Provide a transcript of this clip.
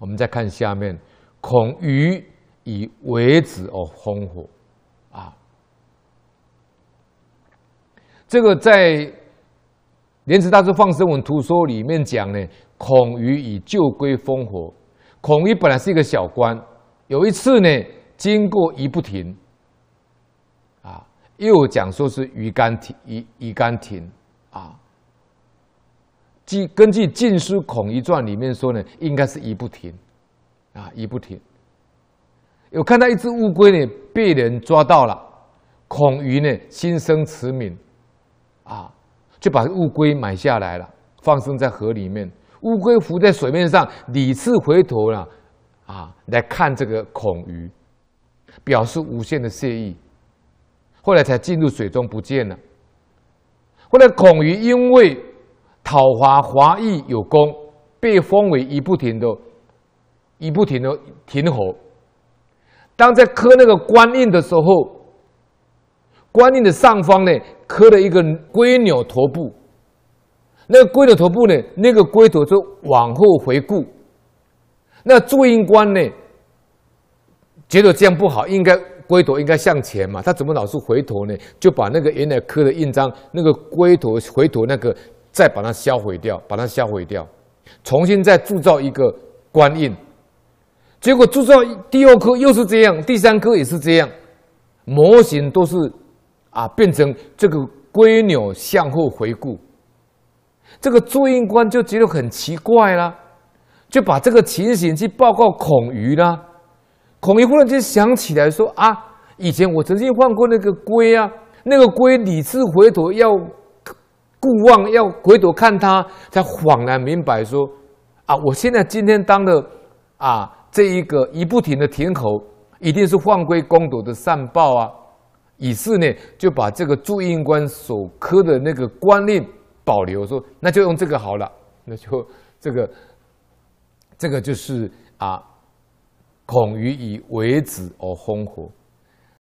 我们再看下面，恐鱼以为子而烘火，啊，这个在《莲池大师放生文图说》里面讲呢，孔鱼以旧龟烘火。孔鱼本来是一个小官，有一次呢，经过鱼不停，啊，又讲说是鱼干停，鱼鱼干停，啊。根据《晋书·孔乙传》里面说呢，应该是一不停，啊，一不停。有看到一只乌龟呢，被人抓到了，孔鱼呢心生慈悯，啊，就把乌龟买下来了，放生在河里面。乌龟浮在水面上，屡次回头了，啊，来看这个孔鱼，表示无限的谢意。后来才进入水中不见了。后来孔鱼因为讨伐华裔有功，被封为一不停的，一不停的停侯。当在刻那个官印的时候，官印的上方呢，刻了一个龟鸟头部。那个龟鸟头部呢，那个龟头就往后回顾。那注印官呢，觉得这样不好，应该龟头应该向前嘛，他怎么老是回头呢？就把那个原来刻的印章，那个龟头回头那个。再把它销毁掉，把它销毁掉，重新再铸造一个官印，结果铸造第二颗又是这样，第三颗也是这样，模型都是啊变成这个龟鸟向后回顾，这个铸印官就觉得很奇怪啦，就把这个情形去报告孔瑜啦，孔瑜忽然间想起来说啊，以前我曾经换过那个龟啊，那个龟屡次回头要。顾望要回头看他，才恍然明白说：“啊，我现在今天当的啊这一个一不停的亭侯，一定是换归公斗的善报啊。”于是呢，就把这个铸印官所刻的那个官令保留，说：“那就用这个好了。”那就这个这个就是啊，孔鱼以为子而烘火。